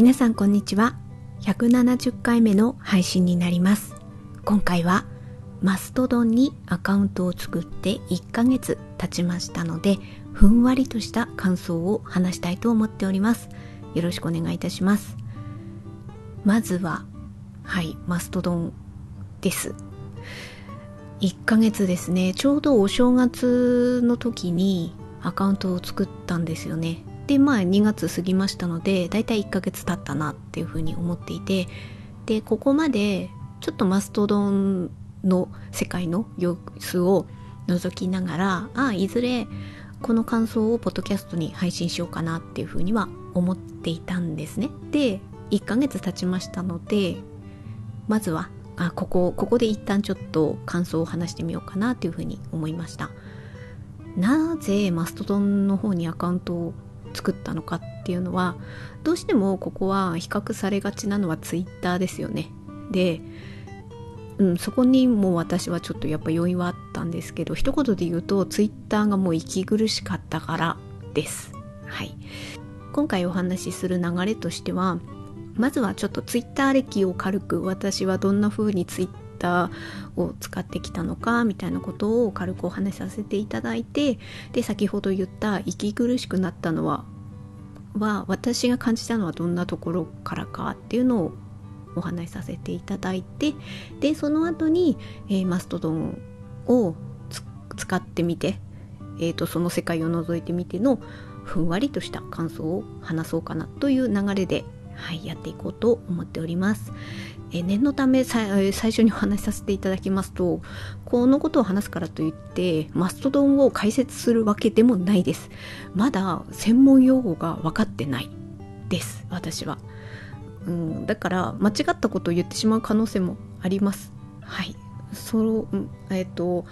皆さんこんにちは。170回目の配信になります。今回はマストドンにアカウントを作って1ヶ月経ちましたのでふんわりとした感想を話したいと思っております。よろしくお願いいたします。まずははいマストドンです。1ヶ月ですね。ちょうどお正月の時にアカウントを作ったんですよね。でまあ2月過ぎましたのでだいたい1ヶ月経ったなっていうふうに思っていてでここまでちょっとマストドンの世界の様子を覗きながらあいずれこの感想をポッドキャストに配信しようかなっていうふうには思っていたんですね。で1ヶ月経ちましたのでまずはあここここで一旦ちょっと感想を話してみようかなというふうに思いました。なぜマストドンの方にアカウントを作ったのかっていうのはどうしてもここは比較されがちなのはツイッターですよね。でうん、そこにも私はちょっとやっぱ要因はあったんですけど一言で言うとツイッターがもう息苦しかったからです。はい。今回お話しする流れとしてはまずはちょっとツイッター歴を軽く私はどんな風にツイッターを使ってきたのかみたいなことを軽くお話しさせていただいてで先ほど言った息苦しくなったのはは私が感じたのはどんなところからかっていうのをお話しさせていただいてでその後に、えー、マストドンを使ってみて、えーと、その世界を覗いてみてのふんわりとした感想を話そうかなという流れで、はい、やっていこうと思っております。え念のため最初にお話しさせていただきますとこのことを話すからといってマストドンを解説するわけでもないですまだ専門用語が分かってないです私はうん、だから間違ったことを言ってしまう可能性もあります。はい、そのえっ、ー、と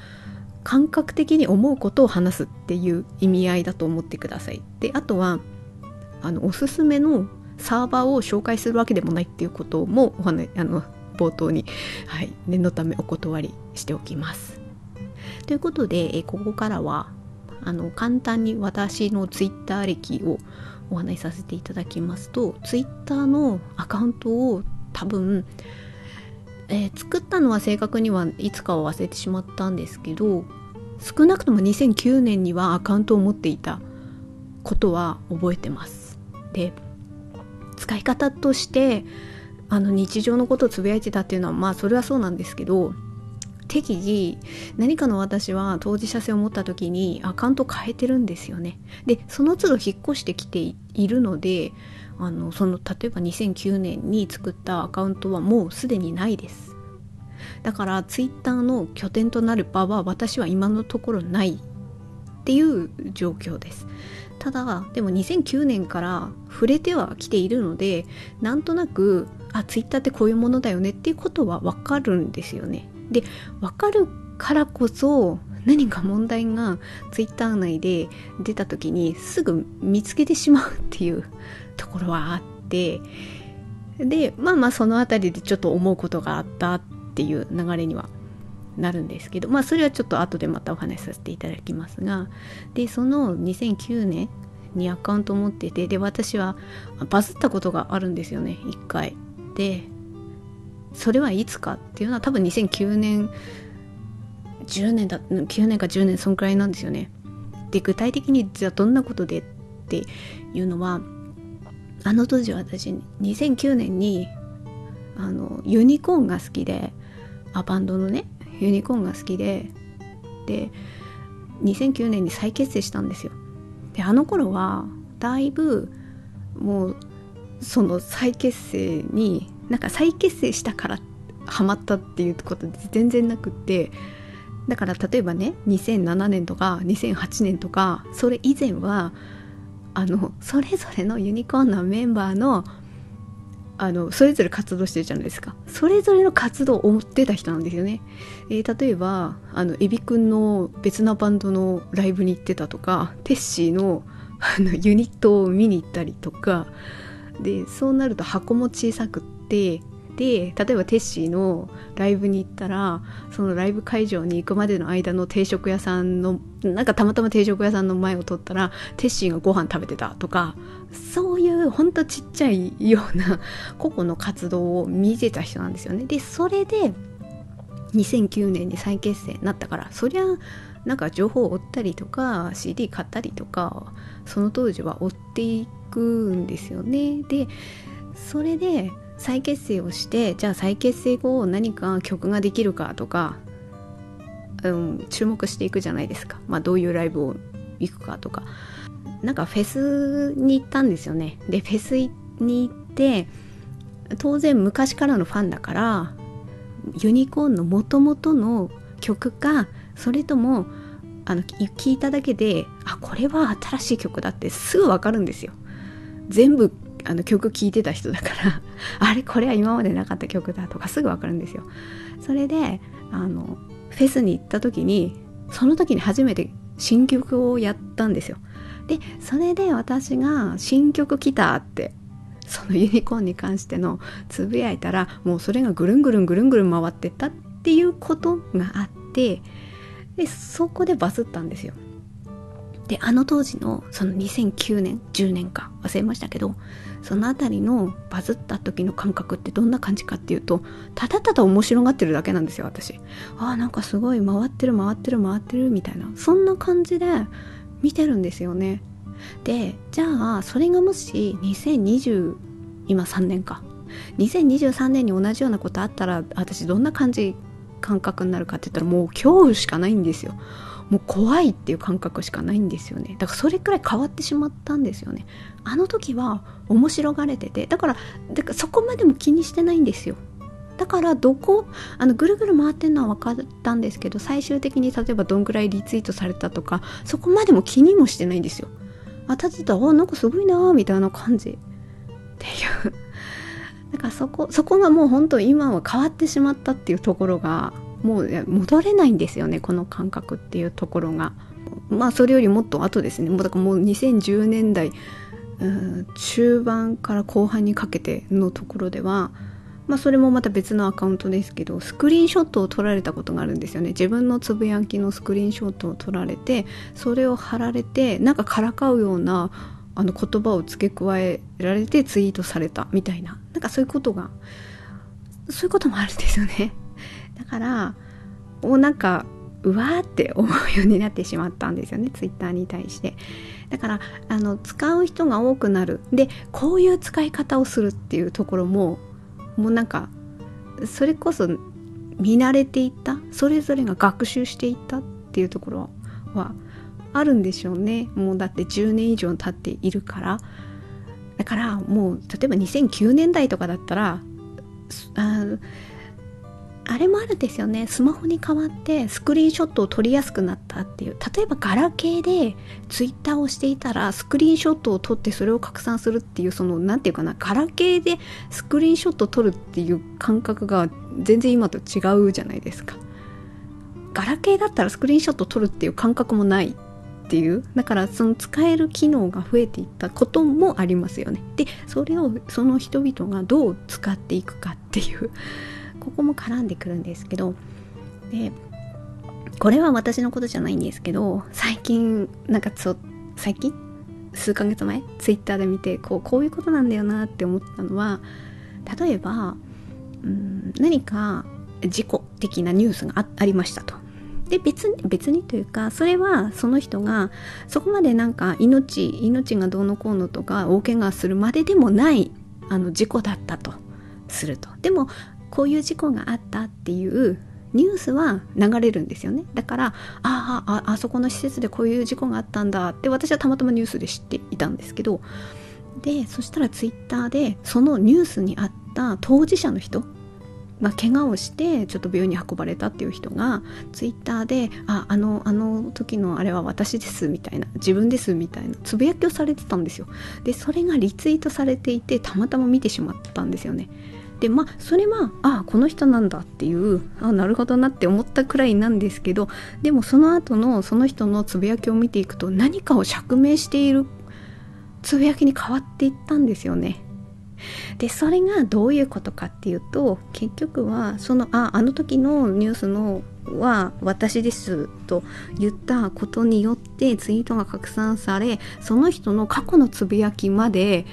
感覚的に思うことを話すっていう意味合いだと思ってください。であとはあのおすすめのサーバーを紹介するわけでもないっていうこともお話あの冒頭に、はい、念のためお断りしておきます。ということで、えここからはあの簡単に私のツイッター歴をお話しさせていただきますと Twitter のアカウントを多分、えー、作ったのは正確にはいつかは忘れてしまったんですけど少なくとも2009年にはアカウントを持っていたことは覚えてますで使い方としてあの日常のことをつぶやいてたっていうのはまあそれはそうなんですけど適宜何かの私は当事者性を持った時にアカウント変えてるんですよね。でその都度引っ越してきているのであのその例えば2009年に作ったアカウントはもうすでにないです。だからツイッターの拠点となる場は私は今のところないっていう状況です。ただでも2009年から触れてはきているのでなんとなくあツイッターってこういうものだよねっていうことはわかるんですよね。で分かるからこそ何か問題がツイッター内で出た時にすぐ見つけてしまうっていう ところはあってでまあまあその辺りでちょっと思うことがあったっていう流れにはなるんですけどまあそれはちょっと後でまたお話しさせていただきますがでその2009年にアカウントを持っててで私はバズったことがあるんですよね一回でそれはいつかっていうのは多分2009年10年だ9年か10年そんくらいなんですよね。で具体的にじゃあどんなことでっていうのはあの当時私2009年にあのユニコーンが好きであバンドのねユニコーンが好きでで2009年に再結成したんですよ。であの頃はだいぶもうその再結成になんか再結成したからハマったっていうことで全然なくってだから例えばね2007年とか2008年とかそれ以前はあのそれぞれのユニコーンのメンバーのあのそれぞれ活動してるじゃないですか。それぞれの活動を追ってた人なんですよね、えー、例えばあのエビくんの別なバンドのライブに行ってたとかテッシーのあのユニットを見に行ったりとか。でそうなると箱も小さくってで例えばテッシーのライブに行ったらそのライブ会場に行くまでの間の定食屋さんのなんかたまたま定食屋さんの前を通ったらテッシーがご飯食べてたとかそういうほんとちっちゃいような個々の活動を見てた人なんですよね。でそれで2009年に再結成になったからそりゃなんか情報を追ったりとか CD 買ったりとかその当時は追っていくんですよね。でそれで再結成をしてじゃあ再結成後何か曲ができるかとか、うん、注目していくじゃないですか、まあ、どういうライブを行くかとか。なんかフェスに行ったんですよね。でフェスに行って当然昔からのファンだからユニコーンのもともとの曲かそれともあの聞いただけであこれは新しい曲だってすぐ分かるんですよ。全部あの曲聴いてた人だから あれこれは今までなかった曲だとかすぐ分かるんですよ。それであのフェスに行った時にその時に初めて新曲をやったんですよ。でそれで私が新曲来たってそのユニコーンに関してのつぶやいたらもうそれがぐるんぐるんぐるんぐるん回ってったっていうことがあってでそこでバズったんですよ。であの当時のその2009年10年か忘れましたけどその辺りのバズった時の感覚ってどんな感じかっていうとただただ面白がってるだけなんですよ私。あーなんかすごい回ってる回ってる回ってるみたいなそんな感じで見てるんですよね。でじゃあそれがもし2020今3年か。2023年に同じようなことあったら私どんな感じ感覚になるかって言ったらもう恐怖しかないんですよ。もう怖いっていう感覚しかないんですよね。だからそれくらい変わってしまったんですよね。あの時は面白がれててだからだからそこまでも気にしてないんですよ。だからどこあのぐるぐる回ってるのは分かったんですけど最終的に例えばどんぐらいリツイートされたとかそこまでも気にもしてないんですよ。あただただあなんかすごいなみたいな感じ。っていう。だからそこそこがもう本当今は変わってしまったっていうところがもう戻れないんですよねこの感覚っていうところが。まあそれよりもっと後ですね。もうだからもう2010年代中盤から後半にかけてのところではまあそれもまた別のアカウントですけどスクリーンショットを撮られたことがあるんですよね。自分のつぶやきのスクリーンショットを撮られてそれを貼られてなんかからかうようなあの言葉を付け加えられてツイートされたみたいな。なんかそういうことがそういうこともあるんですよね。だからもうなんかうわーって思うようになってしまったんですよねツイッターに対して。だからあの使う人が多くなる。でこういう使い方をするっていうところももうなんかそれこそ見慣れていった？それぞれが学習していったっていうところはあるんでしょうね。もうだって10年以上経っているから。だからもう例えば2009年代とかだったらああれもあるんですよね。スマホに代わってスクリーンショットを撮りやすくなったっていう。例えばガラケーでツイッターをしていたらスクリーンショットを撮ってそれを拡散するっていうその何て言うかなガラケーでスクリーンショットを撮るっていう感覚が全然今と違うじゃないですか。ガラケーだったらスクリーンショットを撮るっていう感覚もないっていう。だからその使える機能が増えていったこともありますよね。でそれをその人々がどう使っていくかっていう。ここも絡んでくるんですけどでこれは私のことじゃないんですけど最近なんかちょ最近？数ヶ月前？ツイッターで見てこうこういうことなんだよなって思ったのは例えばうん何か事故的なニュースがありましたと。で別に別にというかそれはその人がそこまでなんか命命がどうのこうのとか大怪我するまででもないあの事故だったとすると。でもこういう事故があったっていうニュースは流れるんですよね。だからあああそこの施設でこういう事故があったんだって私はたまたまニュースで知っていたんですけどでそしたらツイッターでそのニュースにあった当事者の人まあ、怪我をしてちょっと病院に運ばれたっていう人がツイッターで「ああのあの時のあれは私です」みたいな「自分です」みたいなつぶやきをされてたんですよ。でそれがリツイートされていてたまたま見てしまったんですよね。でまあそれはああこの人なんだっていうあなるほどなって思ったくらいなんですけどでもその後のその人のつぶやきを見ていくと何かを釈明しているつぶやきに変わっていったんですよね。でそれがどういうことかっていうと結局はそのああの時のニュースのは私ですと言ったことによってツイートが拡散されその人の過去のつぶやきまで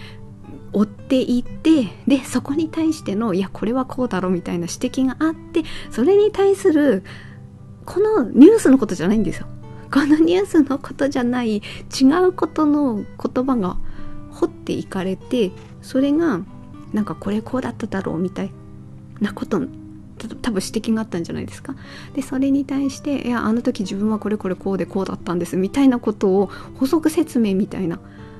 追っていってでそこに対してのいやこれはこうだろみたいな指摘があってそれに対するこのニュースのことじゃないんですよ。このニュースのことじゃない違うことの言葉が掘っていかれてそれがなんかこれこうだっただろうみたいなこと多分指摘があったんじゃないですか。でそれに対していやあの時自分はこれこれこうでこうだったんですみたいなことを補足説明みたいな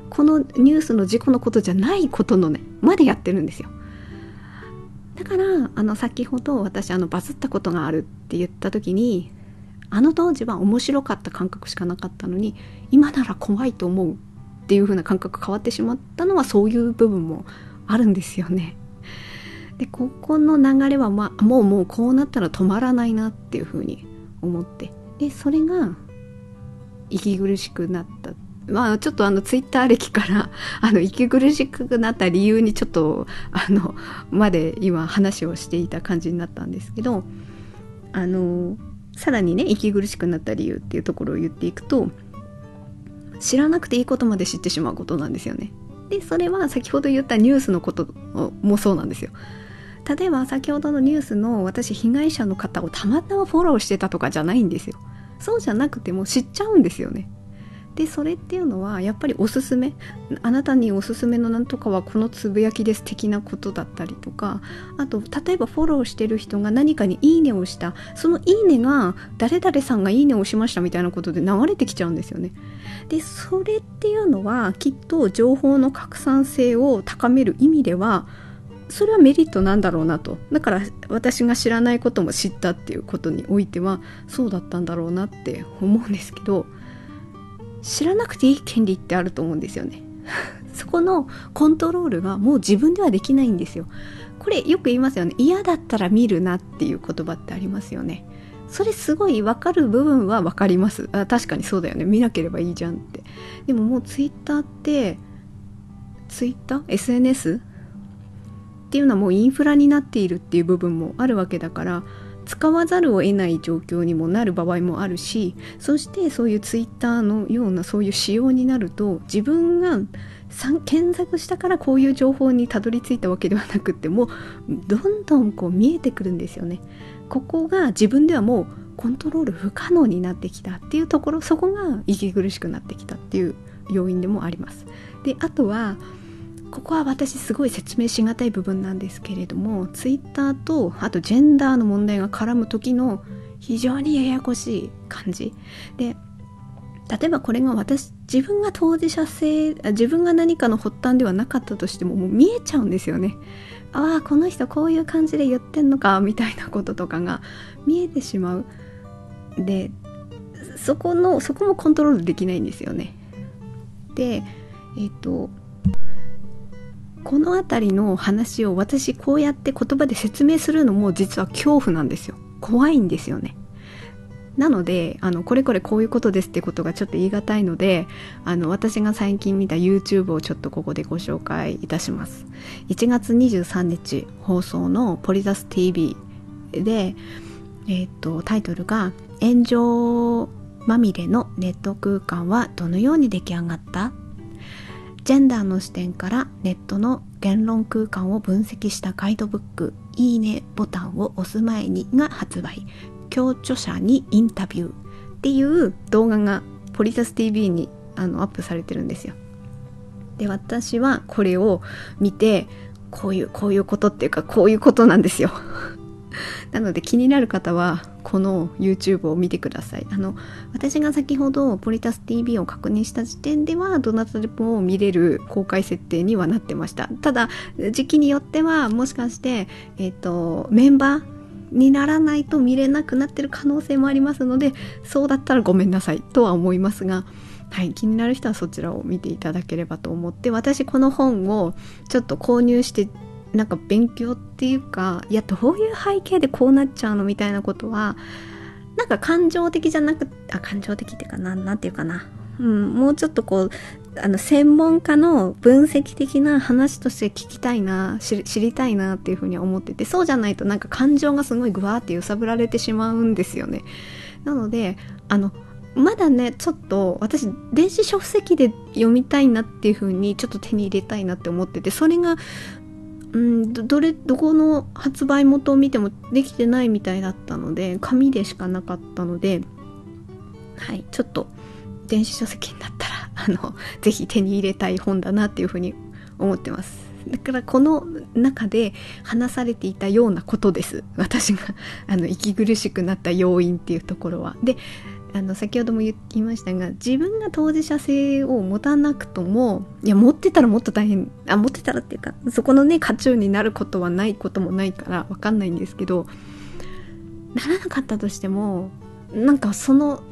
このニュースの事故のことじゃないことのねまでやってるんですよだからあの先ほど私あのバズったことがあるって言った時にあの当時は面白かった感覚しかなかったのに今なら怖いと思うっていう風な感覚変わってしまったのはそういう部分もあるんですよね。でここの流れは、まあ、もうもうこうなったら止まらないなっていう風に思ってでそれが息苦しくなったまあちょっとあのツイッター歴から あの息苦しくなった理由にちょっとあのまで今話をしていた感じになったんですけどあのさらにね息苦しくなった理由っていうところを言っていくと知らなくていいことまで知ってしまうことなんですよね。でそれは先ほど言ったニュースのこともそうなんですよ。例えば先ほどのニュースの私被害者の方をたまたまフォローしてたとかじゃないんですよ。そうじゃなくても知っちゃうんですよね。でそれっていうのはやっぱりおすすめ。あなたにおすすめのなんとかはこのつぶやきです的なことだったりとかあと例えばフォローしてる人が何かにいいねをした。そのいいねが誰々さんがいいねをしましたみたいなことで流れてきちゃうんですよね。でそれっていうのはきっと情報の拡散性を高める意味ではそれはメリットなんだろうなと。だから私が知らないことも知ったっていうことにおいてはそうだったんだろうなって思うんですけど知らなくていい権利ってあると思うんですよね。そこのコントロールがもう自分ではできないんですよ。これよく言いますよね。嫌だったら見るなっていう言葉ってありますよね。それすごい分かる部分は分かります。あ確かにそうだよね。見なければいいじゃんって。でももうツイッターってツイッター？SNS っていうのはもうインフラになっているっていう部分もあるわけだから使わざるを得ない状況にもなる場合もあるしそしてそういうツイッターのようなそういう仕様になると自分が検索したからこういう情報にたどり着いたわけではなくってもうどんどんこう見えてくるんですよね。ここが自分ではもうコントロール不可能になってきたっていうところそこが息苦しくなってきたっていう要因でもあります。であとはここは私すごい説明しがたい部分なんですけれどもツイッターとあとジェンダーの問題が絡む時の非常にややこしい感じ。で例えばこれが私自分が当事者性自分が何かの発端ではなかったとしてももう見えちゃうんですよね。ああこの人こういう感じで言ってんのかみたいなこととかが見えてしまう。でそこのそこもコントロールできないんですよね。でえっ、ー、とこの辺りの話を私こうやって言葉で説明するのも実は恐怖なんですよ。怖いんですよね。なのであのこれこれこういうことですってことがちょっと言い難いのであの私が最近見た YouTube をちょっとここでご紹介いたします。1月23日放送のポリザス TV で、えーと、とタイトルが「炎上まみれのネット空間はどのように出来上がった?」ジェンダーの視点からネットの言論空間を分析したガイドブック「いいね」ボタンを押す前にが発売共著者にインタビューっていう動画がポリタス TV にあのアップされてるんですよ。で私はこれを見てこういうこういうことっていうかこういうことなんですよ。なので気になる方はこの YouTube を見てください。あの私が先ほどポリタス TV を確認した時点ではどなたでも見れる公開設定にはなってました。ただ時期によってはもしかしてえっ、ー、とメンバーにならないと見れなくなってる可能性もありますのでそうだったらごめんなさいとは思いますがはい、気になる人はそちらを見ていただければと思って私この本をちょっと購入してなんか勉強っていうかいやどういう背景でこうなっちゃうのみたいなことはなんか感情的じゃなくあ感情的っていうかななんていうかな。うん、もうちょっとこうあの専門家の分析的な話として聞きたいな知りたいなっていうふうに思っててそうじゃないとなんか感情がすごいグワーって揺さぶられてしまうんですよね。なのであのまだねちょっと私電子書籍で読みたいなっていう風にちょっと手に入れたいなって思っててそれがうんどれどこの発売元を見てもできてないみたいだったので紙でしかなかったのではいちょっと電子書籍になったら あのぜひ手に入れたい本だなっていうふうに思ってます。だからこの中で話されていたようなことです。私があの息苦しくなった要因っていうところは。であの先ほども言いましたが自分が当事者性を持たなくともいや持ってたらもっと大変あ持ってたらっていうかそこのね渦中になることはないこともないから分かんないんですけどならなかったとしてもなんかその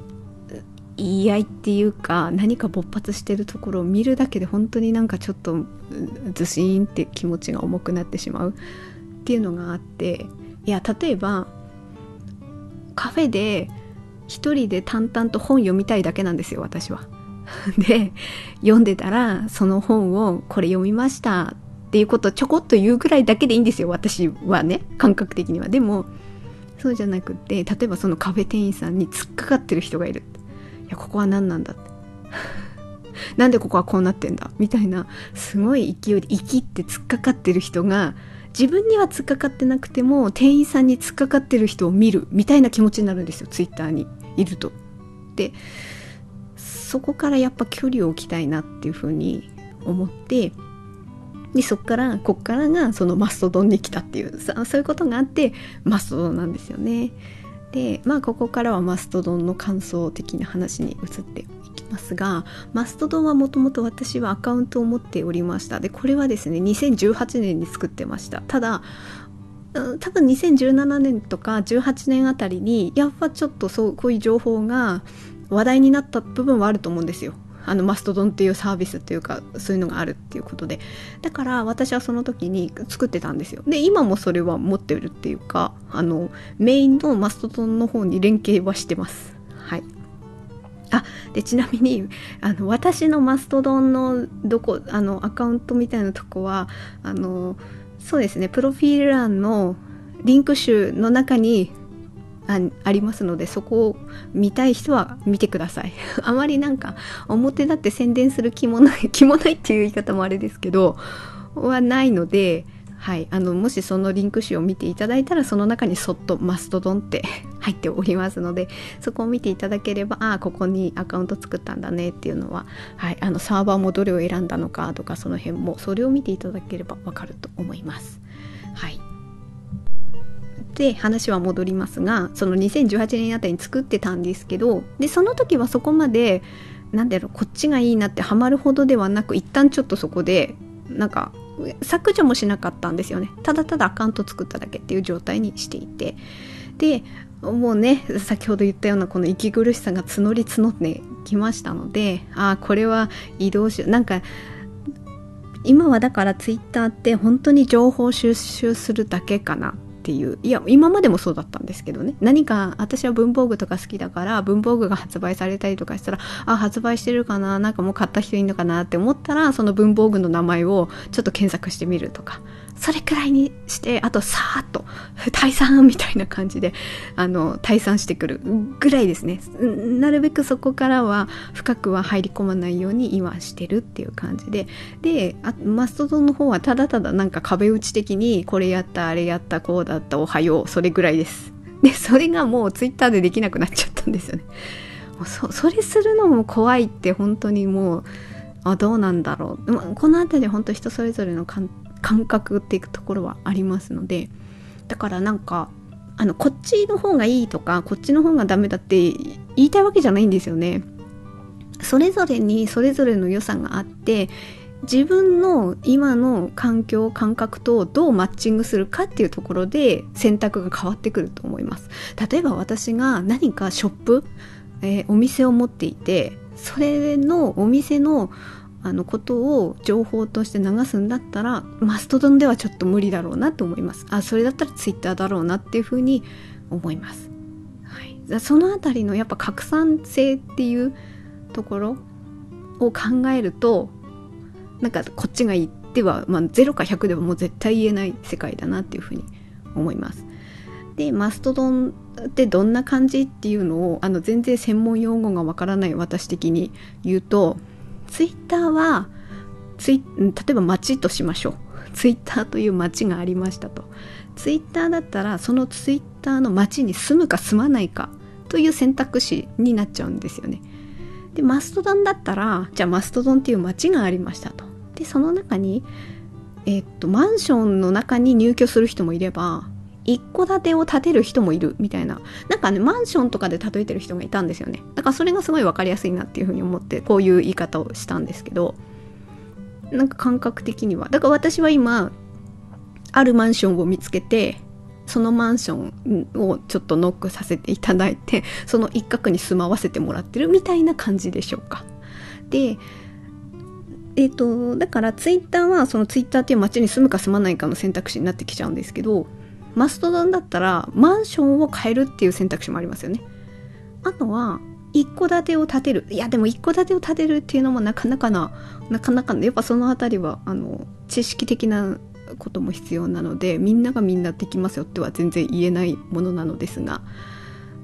言い合いっていうか何か勃発してるところを見るだけで本当になんかちょっとずしーんって気持ちが重くなってしまうっていうのがあっていや例えばカフェで一人で淡々と本読みたいだけなんですよ私は。で読んでたらその本をこれ読みましたっていうことをちょこっと言うくらいだけでいいんですよ私はね感覚的には。でもそうじゃなくって例えばそのカフェ店員さんに突っかかってる人がいる。いやここは何なんだって。なんでここはこうなってんだみたいなすごい勢いで生きって突っかかってる人が自分には突っかかってなくても店員さんに突っかかってる人を見るみたいな気持ちになるんですよツイッターにいると。でそこからやっぱ距離を置きたいなっていうふうに思ってでそっからこっからがそのマストドンに来たっていうそういうことがあってマストドンなんですよね。でまあここからはマストドンの感想的な話に移ってますがマストドンはもともと私はアカウントを持っておりました。でこれはですね2018年に作ってました。ただ多分2017年とか18年あたりにやっぱちょっとそうこういう情報が話題になった部分はあると思うんですよ。あのマストドンっていうサービスっていうかそういうのがあるっていうことで。だから私はその時に作ってたんですよ。で今もそれは持ってるっていうかあのメインのマストドンの方に連携はしてます。はい。あでちなみにあの私のマストドンのどこあのアカウントみたいなとこはあのそうですねプロフィール欄のリンク集の中にあありますのでそこを見たい人は見てください。あまりなんか表だって宣伝する気もない気もないっていう言い方もあれですけどはないのではい、あのもしそのリンク集を見ていただいたらその中にそっとマストドンって 入っておりますのでそこを見ていただければああここにアカウント作ったんだねっていうのは、はい、あのサーバーもどれを選んだのかとかその辺もそれを見ていただければわかると思います。はいで話は戻りますがその2018年あたりに作ってたんですけどでその時はそこまでなんだろうこっちがいいなってハマるほどではなく一旦ちょっとそこでなんか削除もしなかったんですよね。ただただアカウント作っただけっていう状態にしていて。でもうね先ほど言ったようなこの息苦しさが募り募ってきましたのでああこれは移動しなんか今はだからツイッターって本当に情報収集するだけかな。ていう。いや今までもそうだったんですけどね。何か私は文房具とか好きだから文房具が発売されたりとかしたらあ発売してるかななんかもう買った人いるのかなって思ったらその文房具の名前をちょっと検索してみるとか。それくらいにしてあとさーっと 退散みたいな感じであの退散してくるぐらいですね。なるべくそこからは深くは入り込まないように今してるっていう感じで。であマストドンの方はただただなんか壁打ち的にこれやったあれやったこうだったおはようそれぐらいです。でそれがもうツイッターでできなくなっちゃったんですよね。そそれするのも怖いって本当にもうあどうなんだろう。この辺り本当人それぞれの感感覚っていくところはありますのでだからなんかあのこっちの方がいいとかこっちの方がダメだって言いたいわけじゃないんですよね。それぞれにそれぞれの良さがあって自分の今の環境感覚とどうマッチングするかっていうところで選択が変わってくると思います例えば私が何かショップ、えー、お店を持っていてそれのお店のあのことを情報として流すんだったらマストドンではちょっと無理だろうなと思います。あそれだったらツイッターだろうなっていうふうに思います、はい、そのあたりのやっぱ拡散性っていうところを考えるとなんかこっちがいいっては、まあ、0か100ではもう絶対言えない世界だなっていうふうに思います。でマストドンってどんな感じっていうのをあの全然専門用語がわからない私的に言うとツイッターはツイ例えば街としましょう。ツイッターという街がありましたと。ツイッターだったらそのツイッターの街に住むか住まないかという選択肢になっちゃうんですよね。でマストドンだったらじゃあマストドンっていう街がありましたと。でその中にえっとマンションの中に入居する人もいれば一戸建てを建てる人もいるみたいな。なんかねマンションとかで例えてる人がいたんですよね。だからそれがすごい分かりやすいなっていうふうに思ってこういう言い方をしたんですけど。なんか感覚的には。だから私は今あるマンションを見つけてそのマンションをちょっとノックさせていただいてその一角に住まわせてもらってるみたいな感じでしょうか。でえっ、ー、とだからツイッターはそのツイッターっていう街に住むか住まないかの選択肢になってきちゃうんですけどマストドンだったらマンションを変えるっていう選択肢もありますよね。あとは一戸建てを建てるいやでも一戸建てを建てるっていうのもなかなかななかなかやっぱその辺りはあの知識的なことも必要なのでみんながみんなできますよっては全然言えないものなのですが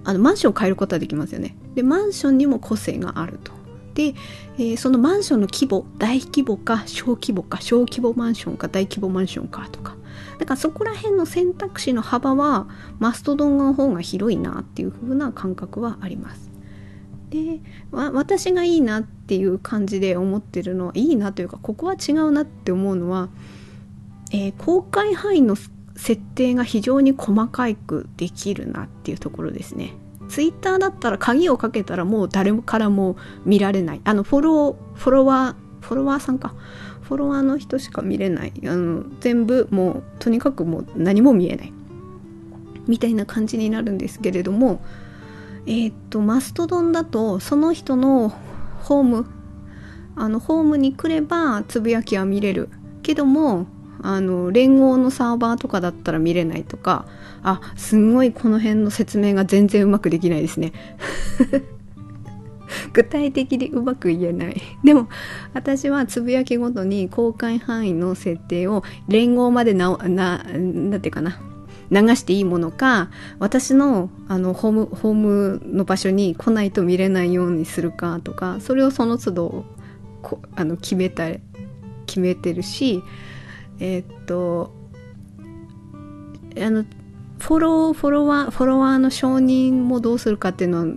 あのマンションを変えることはできますよね。でマンションにも個性があると。で、えー、そのマンションの規模大規模か小規模か小規模マンションか大規模マンションかとかだからそこら辺の選択肢の幅はマストドンの方が広いなっていう風な感覚はあります。で私がいいなっていう感じで思ってるのはいいなというかここは違うなって思うのは、えー、公開範囲の設定が非常に細かくできるなっていうところですね。ツイッターだったら鍵をかけたらもう誰からも見られないあのフォローフォロワーフォロワーさんか。フォロワーの人しか見れない。あの全部もうとにかくもう何も見えない。みたいな感じになるんですけれどもえー、っとマストドンだとその人のホームあのホームに来ればつぶやきは見れる。けどもあの連合のサーバーとかだったら見れないとかあすんごいこの辺の説明が全然うまくできないですね。具体的にうまく言えない。でも私はつぶやきごとに公開範囲の設定を連合までなななんていうかな。流していいものか私のあのホームホームの場所に来ないと見れないようにするかとかそれをその都度こあの決めた決めてるしえー、っとあのフォローフォロワーフォロワーの承認もどうするかっていうのは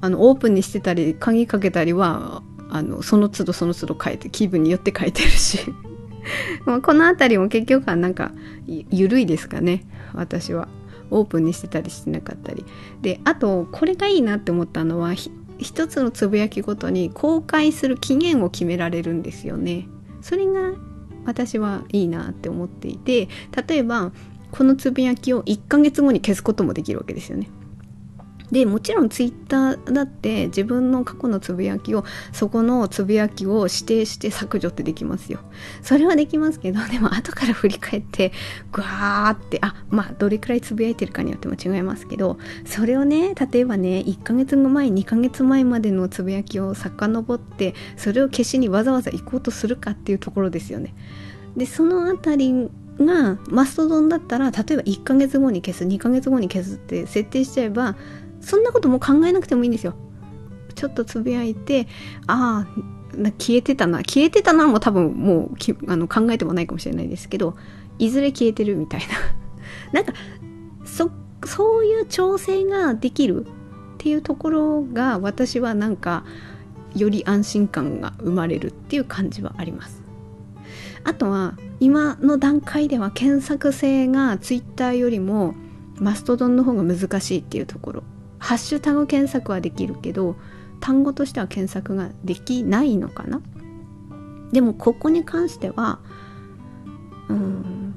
あのオープンにしてたり鍵かけたりはあのその都度その都度変えて気分によって変えてるし。まあこの辺りも結局はなんか緩いですかね。私は。オープンにしてたりしてなかったり。であとこれがいいなって思ったのは一つのつぶやきごとに公開する期限を決められるんですよね。それが私はいいなって思っていて例えばこのつぶやきを1ヶ月後に消すこともできるわけですよね。でもちろんツイッターだって自分の過去のつぶやきをそこのつぶやきを指定して削除ってできますよ。それはできますけどでも後から振り返ってグワーってあまあどれくらいつぶやいてるかによっても違いますけどそれをね例えばね1ヶ月前2ヶ月前までのつぶやきを遡ってそれを消しにわざわざ行こうとするかっていうところですよね。でそのあたりがマストドンだったら例えば1ヶ月後に消す2ヶ月後に消すって設定しちゃえばそんなことも考えなくてもいいんですよ。ちょっとつぶやいてああ消えてたな。消えてたなも多分もうあの考えてもないかもしれないですけどいずれ消えてるみたいな。なんかそそういう調整ができるっていうところが私はなんかより安心感が生まれるっていう感じはあります。あとは今の段階では検索性が Twitter よりもマストドンの方が難しいっていうところ。ハッシュタグ検索はできるけど単語としては検索ができないのかな。でもここに関してはうん。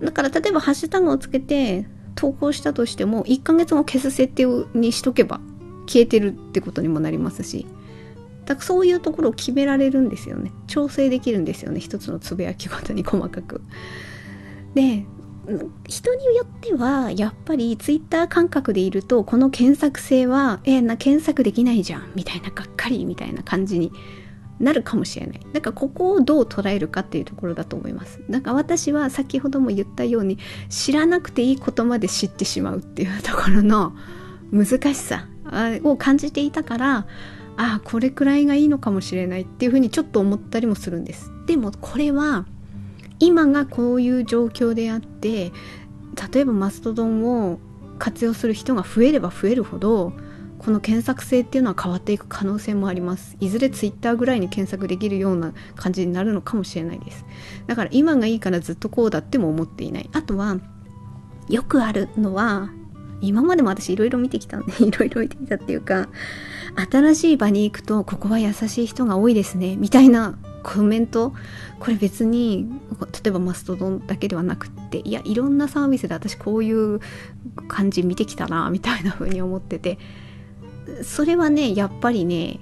だから例えばハッシュタグをつけて投稿したとしても1ヶ月後消す設定にしとけば消えてるってことにもなりますし。だからそういうところを決められるんですよね。調整できるんですよね。一つのつぶやきごとに細かく。で人によってはやっぱりツイッター感覚でいるとこの検索性はえー、な検索できないじゃん。みたいながっかりみたいな感じになるかもしれない。だからここをどう捉えるかっていうところだと思います。なんか私は先ほども言ったように知らなくていいことまで知ってしまうっていうところの難しさを感じていたからああこれくらいがいいのかもしれないっていうふうにちょっと思ったりもするんです。でもこれは今がこういう状況であって例えばマストドンを活用する人が増えれば増えるほどこの検索性っていうのは変わっていく可能性もあります。いずれツイッターぐらいに検索できるような感じになるのかもしれないです。だから今がいいからずっとこうだっても思っていない。あとはよくあるのは今までも私いろいろ見てきたんで いろいろ見てきたっていうか新しい場に行くとここは優しい人が多いですねみたいなコメント。これ別に例えばマストドンだけではなくっていやいろんなサービスで私こういう感じ見てきたなみたいな風に思ってて。それはねやっぱりね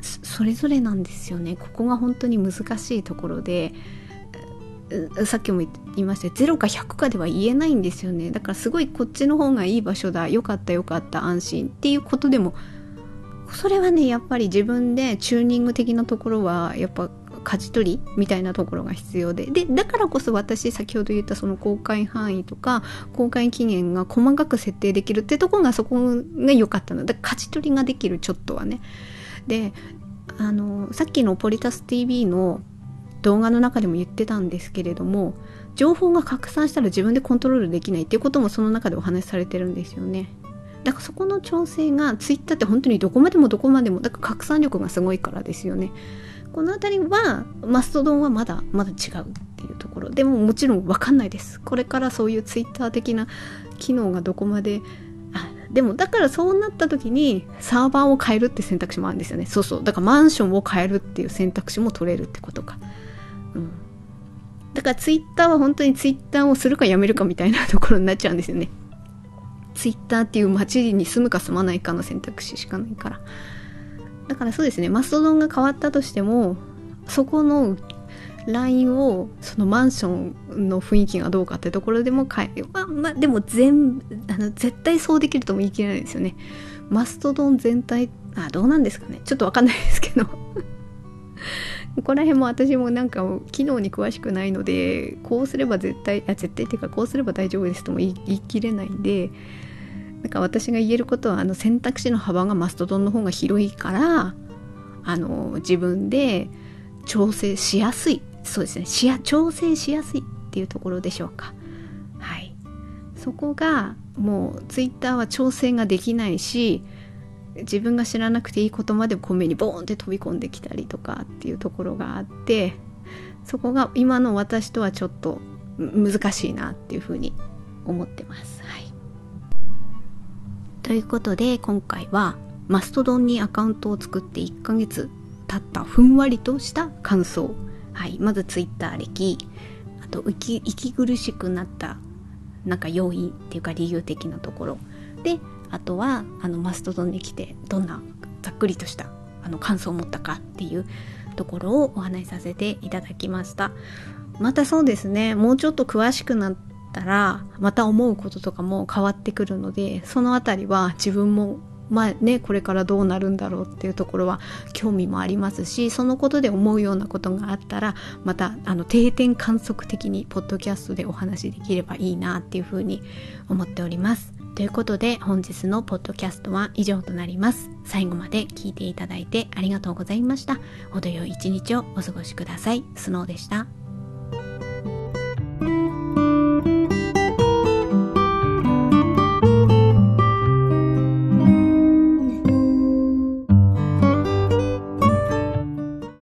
それぞれなんですよね。ここが本当に難しいところで。さっきも言いました0か100かでは言えないんですよね。だからすごいこっちの方がいい場所だよかったよかった安心っていうことでもそれはねやっぱり自分でチューニング的なところはやっぱ舵取りみたいなところが必要で。でだからこそ私先ほど言ったその公開範囲とか公開期限が細かく設定できるってとこがそこが良かったの。で舵取りができるちょっとはね。であのさっきのポリタス TV の動画の中でも言ってたんですけれども情報が拡散したら自分でコントロールできないっていうこともその中でお話しされてるんですよね。だからそこの調整がツイッターって本当にどこまでもどこまでもだから拡散力がすごいからですよね。この辺りはマストドンはまだまだ違うっていうところでももちろん分かんないです。これからそういうツイッター的な機能がどこまででもだからそうなった時にサーバーを変えるって選択肢もあるんですよね。そうそう。だからマンションを変えるっていう選択肢も取れるってことか。うん。だからツイッターは本当にツイッターをするかやめるかみたいなところになっちゃうんですよね。ツイッターっていう街に住むか住まないかの選択肢しかないから。だからそうですねマストドンが変わったとしてもそこのラインをそのマンションの雰囲気がどうかってところでも変えまあまあでも全あの絶対そうできるとも言い切れないですよね。マストドン全体あどうなんですかね。ちょっとわかんないですけど。ここら辺も私もなんか機能に詳しくないのでこうすれば絶対あ絶対っていうかこうすれば大丈夫ですとも言い切れないんでなんか私が言えることはあの選択肢の幅がマストドンの方が広いからあの自分で調整しやすい。そうですね。しや調整しやすいっていうところでしょうか。はい。そこがもうツイッターは調整ができないし自分が知らなくていいことまで米にボーンって飛び込んできたりとかっていうところがあってそこが今の私とはちょっと難しいなっていうふうに思ってます。ということで今回はマストドンにアカウントを作って1ヶ月経ったふんわりとした感想、はい、まず Twitter 歴あと息息苦しくなったなんか要因っていうか理由的なところ。であとはあのマストドンに来てどんなざっくりとしたあの感想を持ったかっていうところをお話しさせていただきました。またそうですねもうちょっと詳しくなったらまた思うこととかも変わってくるのでその辺りは自分もまあねこれからどうなるんだろうっていうところは興味もありますしそのことで思うようなことがあったらまたあの定点観測的にポッドキャストでお話しできればいいなっていうふうに思っております。ということで本日のポッドキャストは以上となります。最後まで聞いていただいてありがとうございました。程よい一日をお過ごしください。スノーでした。